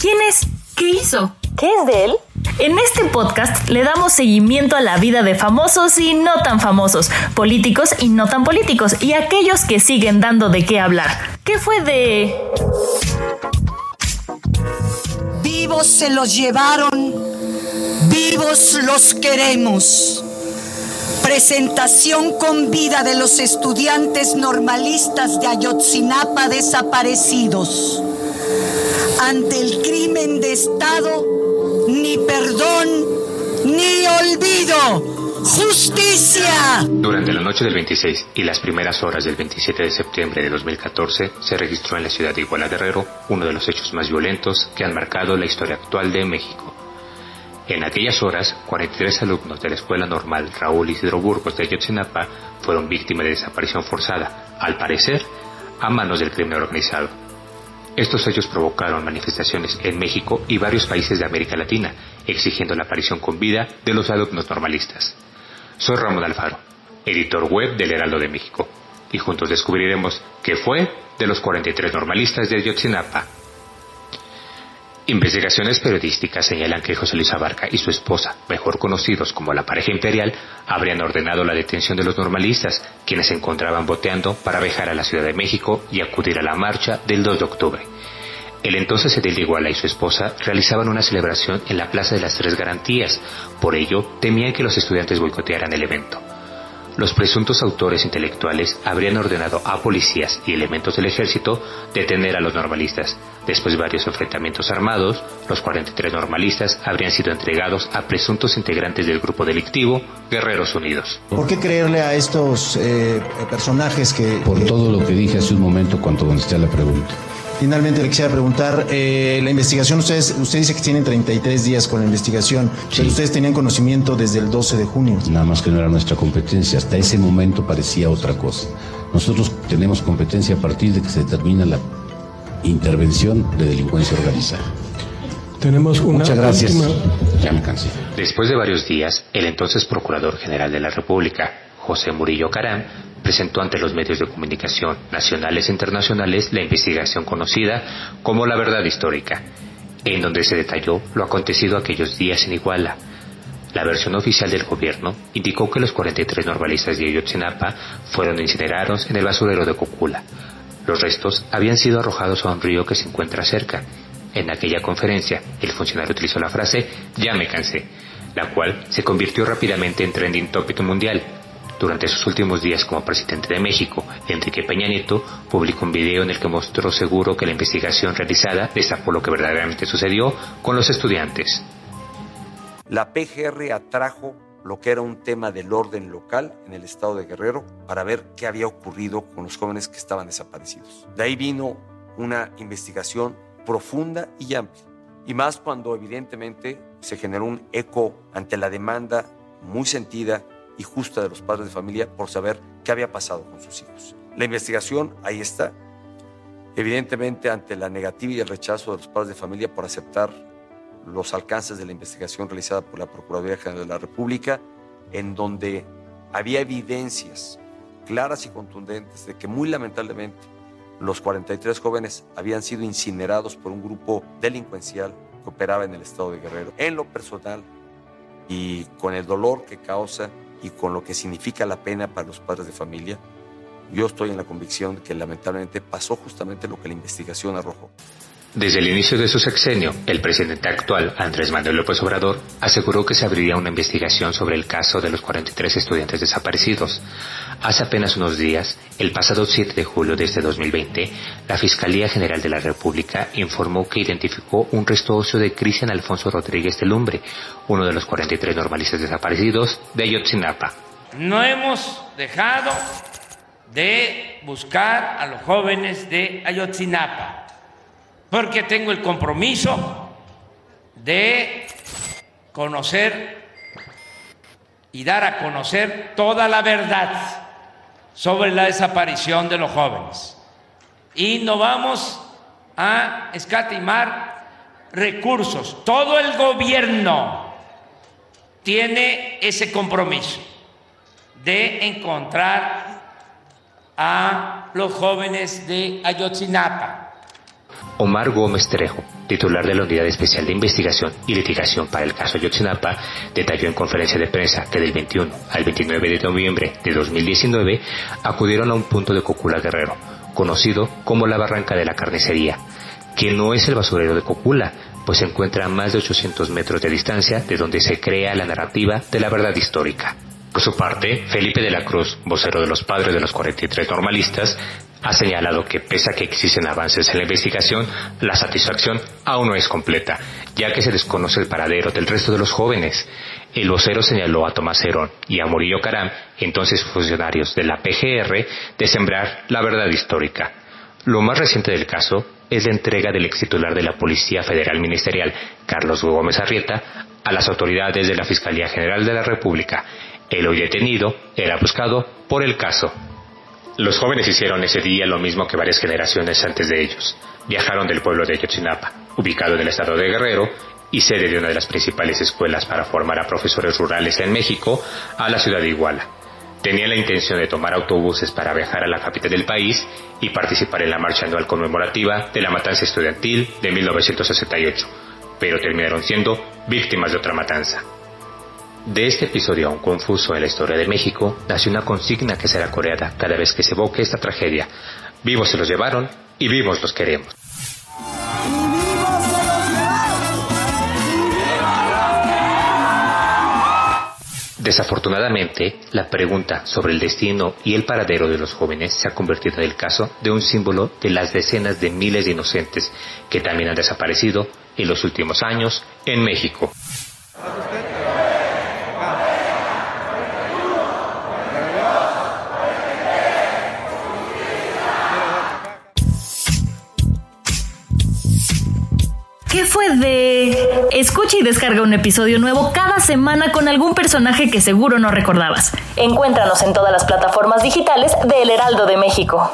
¿Quién es? ¿Qué hizo? ¿Qué es de él? En este podcast le damos seguimiento a la vida de famosos y no tan famosos, políticos y no tan políticos, y aquellos que siguen dando de qué hablar. ¿Qué fue de... Vivos se los llevaron, vivos los queremos. Presentación con vida de los estudiantes normalistas de Ayotzinapa desaparecidos. Ante el crimen de Estado, ni perdón, ni olvido. ¡Justicia! Durante la noche del 26 y las primeras horas del 27 de septiembre de 2014 se registró en la ciudad de Iguala Guerrero uno de los hechos más violentos que han marcado la historia actual de México. En aquellas horas, 43 alumnos de la Escuela Normal Raúl Isidro Burgos de Ayotzinapa fueron víctimas de desaparición forzada, al parecer, a manos del crimen organizado. Estos hechos provocaron manifestaciones en México y varios países de América Latina, exigiendo la aparición con vida de los alumnos normalistas. Soy Ramón Alfaro, editor web del Heraldo de México, y juntos descubriremos qué fue de los 43 normalistas de Ayotzinapa. Investigaciones periodísticas señalan que José Luis Abarca y su esposa, mejor conocidos como la pareja imperial, habrían ordenado la detención de los normalistas, quienes se encontraban boteando para viajar a la Ciudad de México y acudir a la marcha del 2 de octubre. El entonces edil de Iguala y su esposa realizaban una celebración en la Plaza de las Tres Garantías, por ello temían que los estudiantes boicotearan el evento. Los presuntos autores intelectuales habrían ordenado a policías y elementos del ejército detener a los normalistas. Después de varios enfrentamientos armados, los 43 normalistas habrían sido entregados a presuntos integrantes del grupo delictivo Guerreros Unidos. ¿Por qué creerle a estos eh, personajes que... Por todo lo que dije hace un momento cuando contesté la pregunta. Finalmente le quisiera preguntar, eh, la investigación, ustedes, usted dice que tienen 33 días con la investigación, pero ustedes tenían conocimiento desde el 12 de junio. Nada más que no era nuestra competencia, hasta ese momento parecía otra cosa. Nosotros tenemos competencia a partir de que se determina la intervención de delincuencia organizada. Tenemos una Muchas gracias. última- Ya me cansé. Después de varios días, el entonces Procurador General de la República, José Murillo Caram, presentó ante los medios de comunicación nacionales e internacionales la investigación conocida como La Verdad Histórica, en donde se detalló lo acontecido aquellos días en Iguala. La versión oficial del gobierno indicó que los 43 normalistas de Ayotzinapa fueron incinerados en el basurero de Cocula. Los restos habían sido arrojados a un río que se encuentra cerca. En aquella conferencia, el funcionario utilizó la frase Ya me cansé, la cual se convirtió rápidamente en trending topic mundial. Durante sus últimos días como presidente de México, Enrique Peña Nieto publicó un video en el que mostró seguro que la investigación realizada destapó lo que verdaderamente sucedió con los estudiantes. La PGR atrajo lo que era un tema del orden local en el estado de Guerrero para ver qué había ocurrido con los jóvenes que estaban desaparecidos. De ahí vino una investigación profunda y amplia. Y más cuando evidentemente se generó un eco ante la demanda muy sentida y justa de los padres de familia por saber qué había pasado con sus hijos. La investigación ahí está. Evidentemente ante la negativa y el rechazo de los padres de familia por aceptar los alcances de la investigación realizada por la Procuraduría General de la República, en donde había evidencias claras y contundentes de que muy lamentablemente los 43 jóvenes habían sido incinerados por un grupo delincuencial que operaba en el estado de Guerrero. En lo personal y con el dolor que causa y con lo que significa la pena para los padres de familia, yo estoy en la convicción que lamentablemente pasó justamente lo que la investigación arrojó. Desde el inicio de su sexenio, el presidente actual, Andrés Manuel López Obrador, aseguró que se abriría una investigación sobre el caso de los 43 estudiantes desaparecidos. Hace apenas unos días, el pasado 7 de julio de este 2020, la Fiscalía General de la República informó que identificó un resto óseo de Cristian Alfonso Rodríguez de Lumbre, uno de los 43 normalistas desaparecidos de Ayotzinapa. No hemos dejado de buscar a los jóvenes de Ayotzinapa, porque tengo el compromiso de conocer y dar a conocer toda la verdad sobre la desaparición de los jóvenes. Y no vamos a escatimar recursos. Todo el gobierno tiene ese compromiso de encontrar a los jóvenes de Ayotzinapa. Omar Gómez Trejo, titular de la Unidad Especial de Investigación y Litigación para el caso Ayotzinapa, detalló en conferencia de prensa que del 21 al 29 de noviembre de 2019 acudieron a un punto de Cocula Guerrero, conocido como la Barranca de la Carnicería, que no es el basurero de Cocula, pues se encuentra a más de 800 metros de distancia de donde se crea la narrativa de la verdad histórica. Por su parte, Felipe de la Cruz, vocero de los padres de los 43 normalistas, ha señalado que pese a que existen avances en la investigación, la satisfacción aún no es completa, ya que se desconoce el paradero del resto de los jóvenes. El vocero señaló a Tomás Herón y a Murillo Caram, entonces funcionarios de la PGR, de sembrar la verdad histórica. Lo más reciente del caso es la entrega del ex titular de la Policía Federal Ministerial, Carlos Gómez Arrieta, a las autoridades de la Fiscalía General de la República. El hoy detenido era buscado por el caso. Los jóvenes hicieron ese día lo mismo que varias generaciones antes de ellos. Viajaron del pueblo de Ayotzinapa, ubicado en el estado de Guerrero y sede de una de las principales escuelas para formar a profesores rurales en México, a la ciudad de Iguala. Tenían la intención de tomar autobuses para viajar a la capital del país y participar en la marcha anual conmemorativa de la matanza estudiantil de 1968, pero terminaron siendo víctimas de otra matanza. De este episodio aún confuso en la historia de México, nació una consigna que será coreada cada vez que se evoque esta tragedia. Vivos se los llevaron y vivos los queremos. Desafortunadamente, la pregunta sobre el destino y el paradero de los jóvenes se ha convertido en el caso de un símbolo de las decenas de miles de inocentes que también han desaparecido en los últimos años en México. Escucha y descarga un episodio nuevo cada semana con algún personaje que seguro no recordabas. Encuéntranos en todas las plataformas digitales de El Heraldo de México.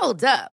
Hold up.